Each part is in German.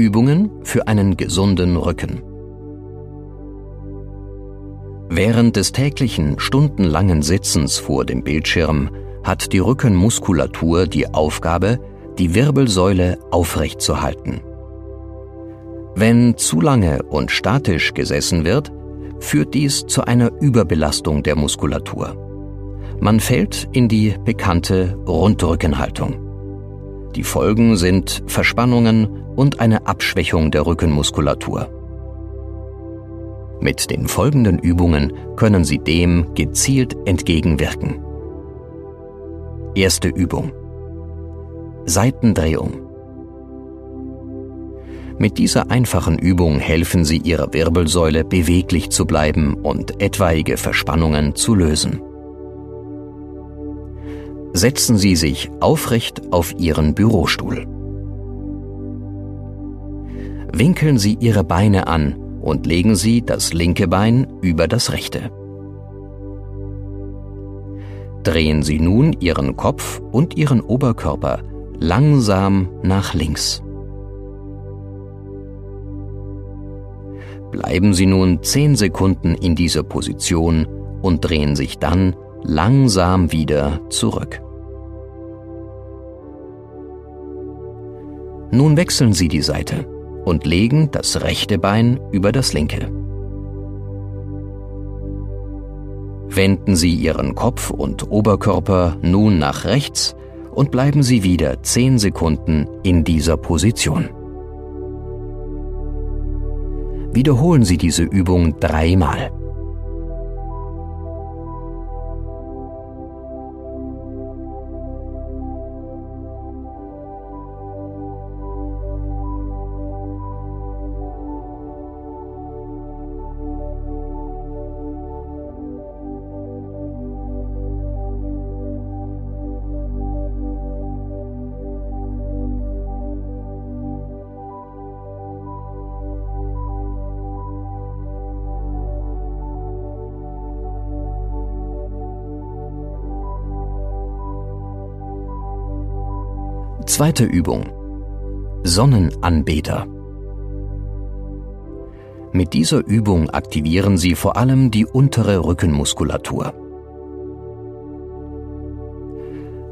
Übungen für einen gesunden Rücken. Während des täglichen stundenlangen Sitzens vor dem Bildschirm hat die Rückenmuskulatur die Aufgabe, die Wirbelsäule aufrecht zu halten. Wenn zu lange und statisch gesessen wird, führt dies zu einer Überbelastung der Muskulatur. Man fällt in die bekannte Rundrückenhaltung. Die Folgen sind Verspannungen und eine Abschwächung der Rückenmuskulatur. Mit den folgenden Übungen können Sie dem gezielt entgegenwirken. Erste Übung. Seitendrehung. Mit dieser einfachen Übung helfen Sie Ihrer Wirbelsäule beweglich zu bleiben und etwaige Verspannungen zu lösen. Setzen Sie sich aufrecht auf Ihren Bürostuhl. Winkeln Sie Ihre Beine an und legen Sie das linke Bein über das rechte. Drehen Sie nun Ihren Kopf und Ihren Oberkörper langsam nach links. Bleiben Sie nun 10 Sekunden in dieser Position und drehen sich dann langsam wieder zurück. Nun wechseln Sie die Seite und legen das rechte Bein über das linke. Wenden Sie Ihren Kopf und Oberkörper nun nach rechts und bleiben Sie wieder 10 Sekunden in dieser Position. Wiederholen Sie diese Übung dreimal. Zweite Übung. Sonnenanbeter. Mit dieser Übung aktivieren Sie vor allem die untere Rückenmuskulatur.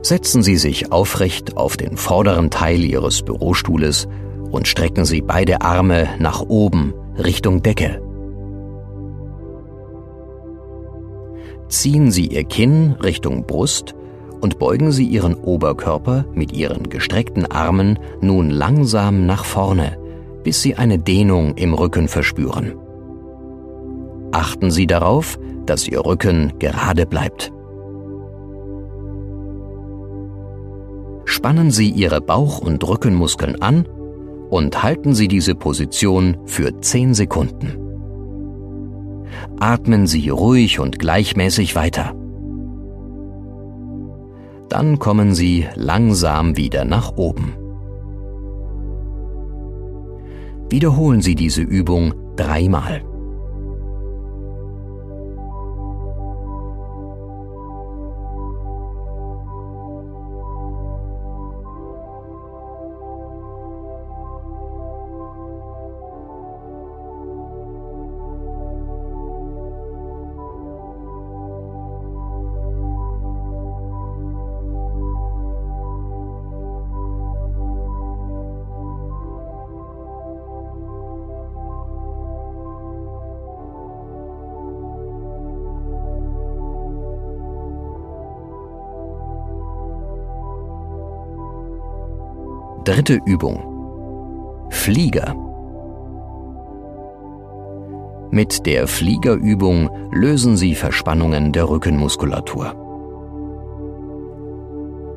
Setzen Sie sich aufrecht auf den vorderen Teil Ihres Bürostuhles und strecken Sie beide Arme nach oben Richtung Decke. Ziehen Sie Ihr Kinn Richtung Brust und beugen Sie Ihren Oberkörper mit Ihren gestreckten Armen nun langsam nach vorne, bis Sie eine Dehnung im Rücken verspüren. Achten Sie darauf, dass Ihr Rücken gerade bleibt. Spannen Sie Ihre Bauch- und Rückenmuskeln an und halten Sie diese Position für 10 Sekunden. Atmen Sie ruhig und gleichmäßig weiter. Dann kommen Sie langsam wieder nach oben. Wiederholen Sie diese Übung dreimal. Dritte Übung. Flieger. Mit der Fliegerübung lösen Sie Verspannungen der Rückenmuskulatur.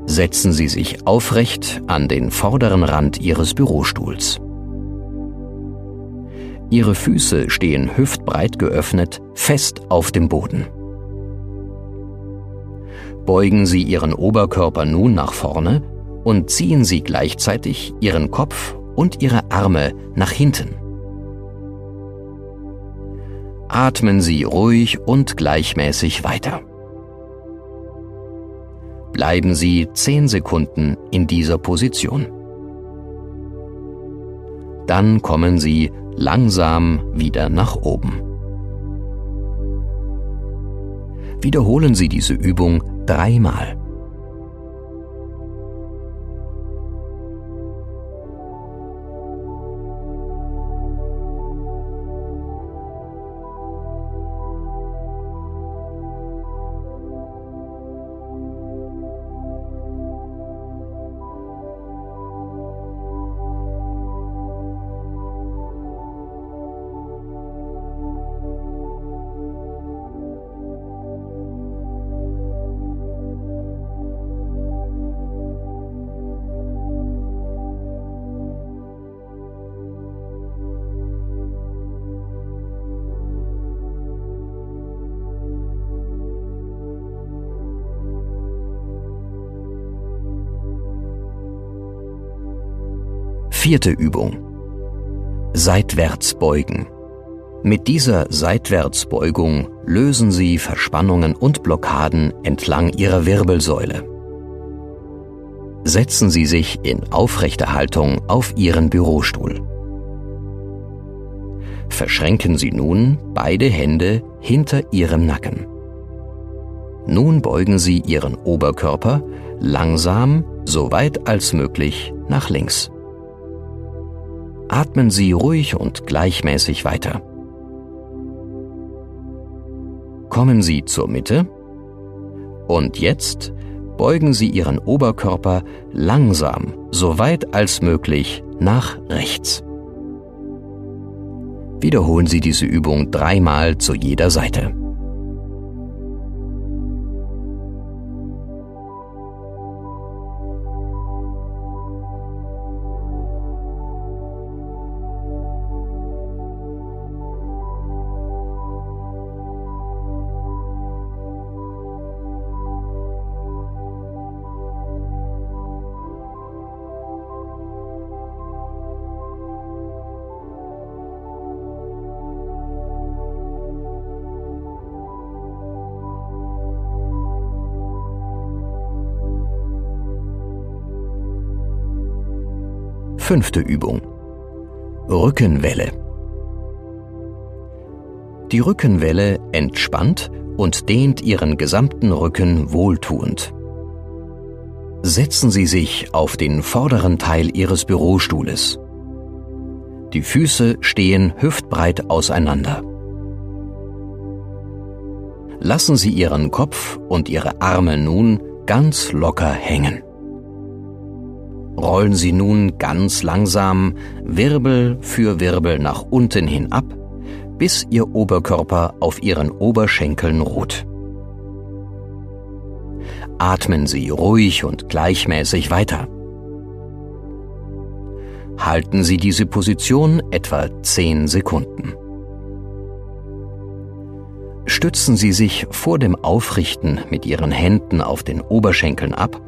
Setzen Sie sich aufrecht an den vorderen Rand Ihres Bürostuhls. Ihre Füße stehen hüftbreit geöffnet, fest auf dem Boden. Beugen Sie Ihren Oberkörper nun nach vorne und ziehen Sie gleichzeitig Ihren Kopf und Ihre Arme nach hinten. Atmen Sie ruhig und gleichmäßig weiter. Bleiben Sie 10 Sekunden in dieser Position. Dann kommen Sie langsam wieder nach oben. Wiederholen Sie diese Übung dreimal. Vierte Übung. Seitwärts beugen. Mit dieser Seitwärtsbeugung lösen Sie Verspannungen und Blockaden entlang Ihrer Wirbelsäule. Setzen Sie sich in aufrechter Haltung auf Ihren Bürostuhl. Verschränken Sie nun beide Hände hinter Ihrem Nacken. Nun beugen Sie Ihren Oberkörper langsam, so weit als möglich, nach links atmen Sie ruhig und gleichmäßig weiter. Kommen Sie zur Mitte und jetzt beugen Sie Ihren Oberkörper langsam, so weit als möglich, nach rechts. Wiederholen Sie diese Übung dreimal zu jeder Seite. Fünfte Übung. Rückenwelle. Die Rückenwelle entspannt und dehnt Ihren gesamten Rücken wohltuend. Setzen Sie sich auf den vorderen Teil Ihres Bürostuhles. Die Füße stehen hüftbreit auseinander. Lassen Sie Ihren Kopf und Ihre Arme nun ganz locker hängen rollen Sie nun ganz langsam Wirbel für Wirbel nach unten hin ab, bis Ihr Oberkörper auf Ihren Oberschenkeln ruht. Atmen Sie ruhig und gleichmäßig weiter. Halten Sie diese Position etwa 10 Sekunden. Stützen Sie sich vor dem Aufrichten mit Ihren Händen auf den Oberschenkeln ab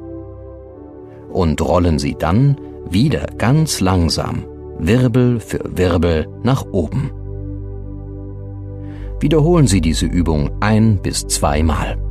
und rollen sie dann wieder ganz langsam, Wirbel für Wirbel nach oben. Wiederholen Sie diese Übung ein bis zweimal.